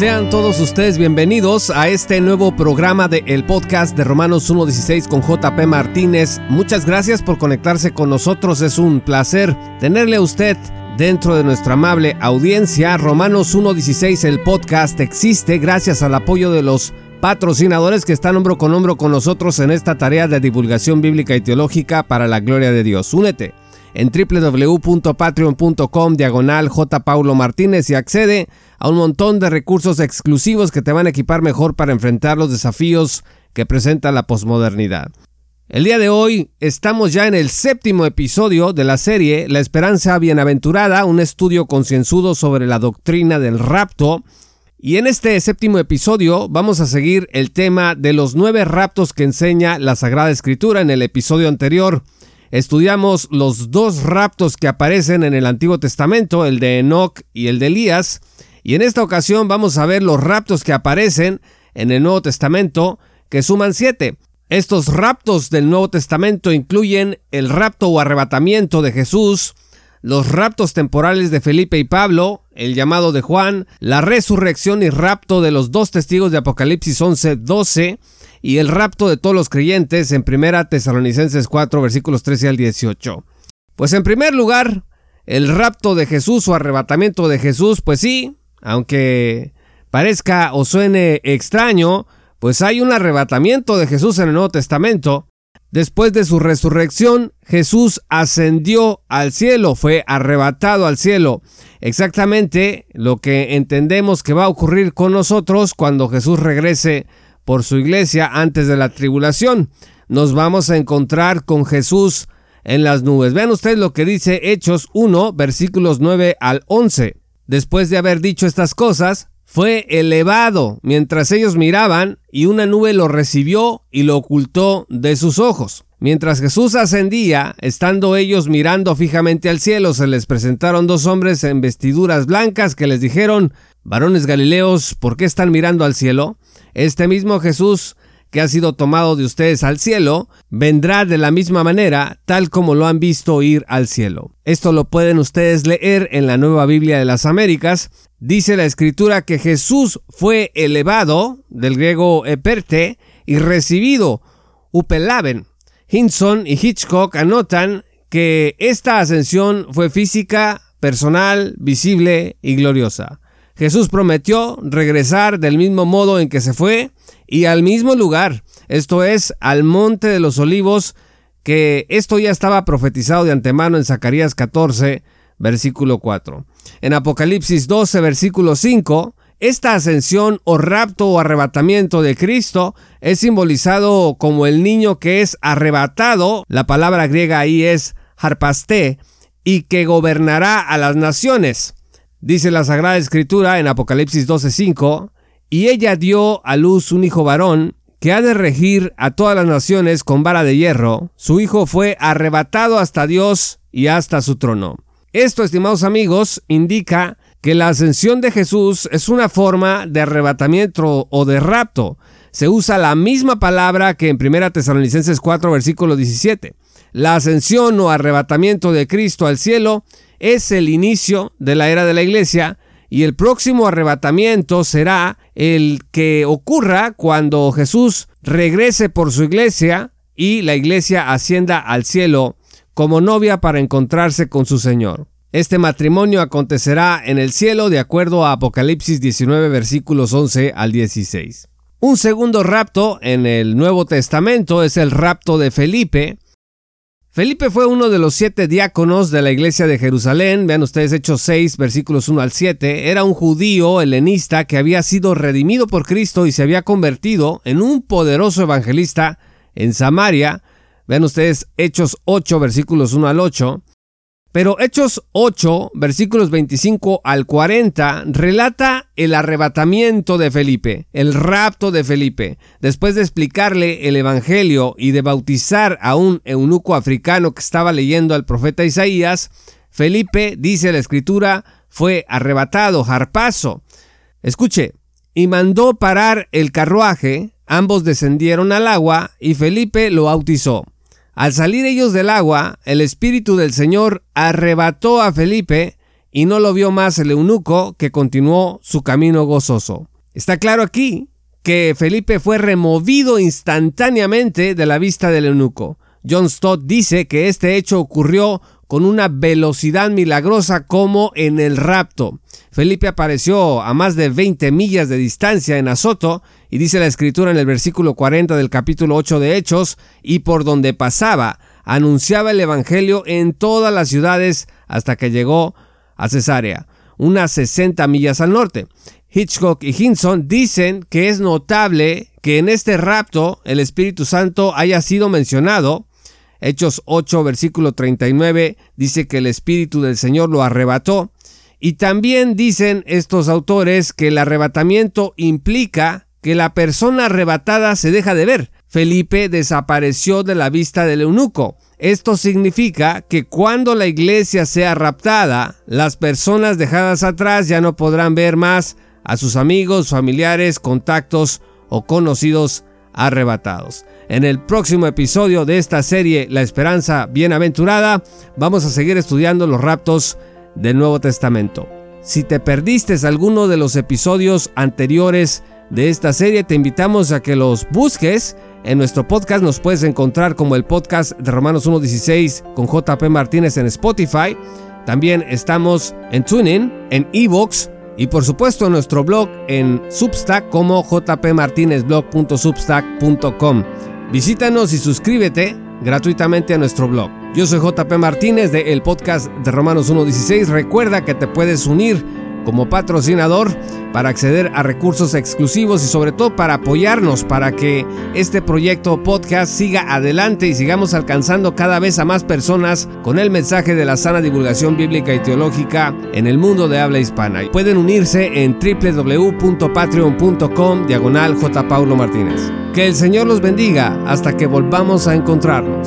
Sean todos ustedes bienvenidos a este nuevo programa de el podcast de Romanos 1.16 con JP Martínez. Muchas gracias por conectarse con nosotros. Es un placer tenerle a usted dentro de nuestra amable audiencia. Romanos 1.16, el podcast existe gracias al apoyo de los patrocinadores que están hombro con hombro con nosotros en esta tarea de divulgación bíblica y teológica para la gloria de Dios. Únete en www.patreon.com diagonal J. Paulo Martínez y accede a un montón de recursos exclusivos que te van a equipar mejor para enfrentar los desafíos que presenta la posmodernidad. El día de hoy estamos ya en el séptimo episodio de la serie La Esperanza Bienaventurada, un estudio concienzudo sobre la doctrina del rapto. Y en este séptimo episodio vamos a seguir el tema de los nueve raptos que enseña la Sagrada Escritura. En el episodio anterior estudiamos los dos raptos que aparecen en el Antiguo Testamento, el de Enoch y el de Elías, y en esta ocasión vamos a ver los raptos que aparecen en el Nuevo Testamento, que suman siete. Estos raptos del Nuevo Testamento incluyen el rapto o arrebatamiento de Jesús, los raptos temporales de Felipe y Pablo, el llamado de Juan, la resurrección y rapto de los dos testigos de Apocalipsis 11, 12, y el rapto de todos los creyentes en 1 Tesalonicenses 4 versículos 13 al 18. Pues en primer lugar, el rapto de Jesús o arrebatamiento de Jesús, pues sí, aunque parezca o suene extraño, pues hay un arrebatamiento de Jesús en el Nuevo Testamento. Después de su resurrección, Jesús ascendió al cielo, fue arrebatado al cielo. Exactamente lo que entendemos que va a ocurrir con nosotros cuando Jesús regrese por su iglesia antes de la tribulación. Nos vamos a encontrar con Jesús en las nubes. Vean ustedes lo que dice Hechos 1, versículos 9 al 11. Después de haber dicho estas cosas, fue elevado mientras ellos miraban y una nube lo recibió y lo ocultó de sus ojos. Mientras Jesús ascendía, estando ellos mirando fijamente al cielo, se les presentaron dos hombres en vestiduras blancas que les dijeron, varones Galileos, ¿por qué están mirando al cielo? Este mismo Jesús que ha sido tomado de ustedes al cielo, vendrá de la misma manera, tal como lo han visto ir al cielo. Esto lo pueden ustedes leer en la Nueva Biblia de las Américas. Dice la escritura que Jesús fue elevado, del griego eperte, y recibido, upelaben. Hinson y Hitchcock anotan que esta ascensión fue física, personal, visible y gloriosa. Jesús prometió regresar del mismo modo en que se fue y al mismo lugar, esto es, al monte de los olivos, que esto ya estaba profetizado de antemano en Zacarías 14, versículo 4. En Apocalipsis 12, versículo 5, esta ascensión o rapto o arrebatamiento de Cristo es simbolizado como el niño que es arrebatado, la palabra griega ahí es harpaste, y que gobernará a las naciones. Dice la Sagrada Escritura en Apocalipsis 12:5, y ella dio a luz un hijo varón, que ha de regir a todas las naciones con vara de hierro. Su hijo fue arrebatado hasta Dios y hasta su trono. Esto, estimados amigos, indica que la ascensión de Jesús es una forma de arrebatamiento o de rapto. Se usa la misma palabra que en 1 Tesalonicenses 4, versículo 17. La ascensión o arrebatamiento de Cristo al cielo es el inicio de la era de la iglesia y el próximo arrebatamiento será el que ocurra cuando Jesús regrese por su iglesia y la iglesia ascienda al cielo como novia para encontrarse con su Señor. Este matrimonio acontecerá en el cielo de acuerdo a Apocalipsis 19 versículos 11 al 16. Un segundo rapto en el Nuevo Testamento es el rapto de Felipe, Felipe fue uno de los siete diáconos de la iglesia de Jerusalén. Vean ustedes Hechos 6, versículos 1 al 7. Era un judío helenista que había sido redimido por Cristo y se había convertido en un poderoso evangelista en Samaria. Vean ustedes Hechos 8, versículos 1 al 8. Pero Hechos 8, versículos 25 al 40, relata el arrebatamiento de Felipe, el rapto de Felipe. Después de explicarle el Evangelio y de bautizar a un eunuco africano que estaba leyendo al profeta Isaías, Felipe, dice la escritura, fue arrebatado, harpazo. Escuche, y mandó parar el carruaje, ambos descendieron al agua y Felipe lo bautizó. Al salir ellos del agua, el Espíritu del Señor arrebató a Felipe y no lo vio más el eunuco que continuó su camino gozoso. Está claro aquí que Felipe fue removido instantáneamente de la vista del eunuco. John Stott dice que este hecho ocurrió con una velocidad milagrosa como en el rapto. Felipe apareció a más de 20 millas de distancia en Azoto y dice la escritura en el versículo 40 del capítulo 8 de Hechos, y por donde pasaba, anunciaba el Evangelio en todas las ciudades hasta que llegó a Cesarea, unas 60 millas al norte. Hitchcock y Hinson dicen que es notable que en este rapto el Espíritu Santo haya sido mencionado Hechos 8, versículo 39, dice que el Espíritu del Señor lo arrebató. Y también dicen estos autores que el arrebatamiento implica que la persona arrebatada se deja de ver. Felipe desapareció de la vista del eunuco. Esto significa que cuando la iglesia sea raptada, las personas dejadas atrás ya no podrán ver más a sus amigos, familiares, contactos o conocidos arrebatados. En el próximo episodio de esta serie La Esperanza Bienaventurada vamos a seguir estudiando los raptos del Nuevo Testamento. Si te perdiste alguno de los episodios anteriores de esta serie, te invitamos a que los busques. En nuestro podcast nos puedes encontrar como el podcast de Romanos 1.16 con JP Martínez en Spotify. También estamos en TuneIn, en Evox y por supuesto en nuestro blog en Substack como jpmartinezblog.substack.com. Visítanos y suscríbete gratuitamente a nuestro blog. Yo soy JP Martínez de el podcast de Romanos 1.16. Recuerda que te puedes unir como patrocinador para acceder a recursos exclusivos y sobre todo para apoyarnos para que este proyecto podcast siga adelante y sigamos alcanzando cada vez a más personas con el mensaje de la sana divulgación bíblica y teológica en el mundo de habla hispana. Pueden unirse en www.patreon.com diagonal J. Martínez. Que el Señor los bendiga hasta que volvamos a encontrarnos.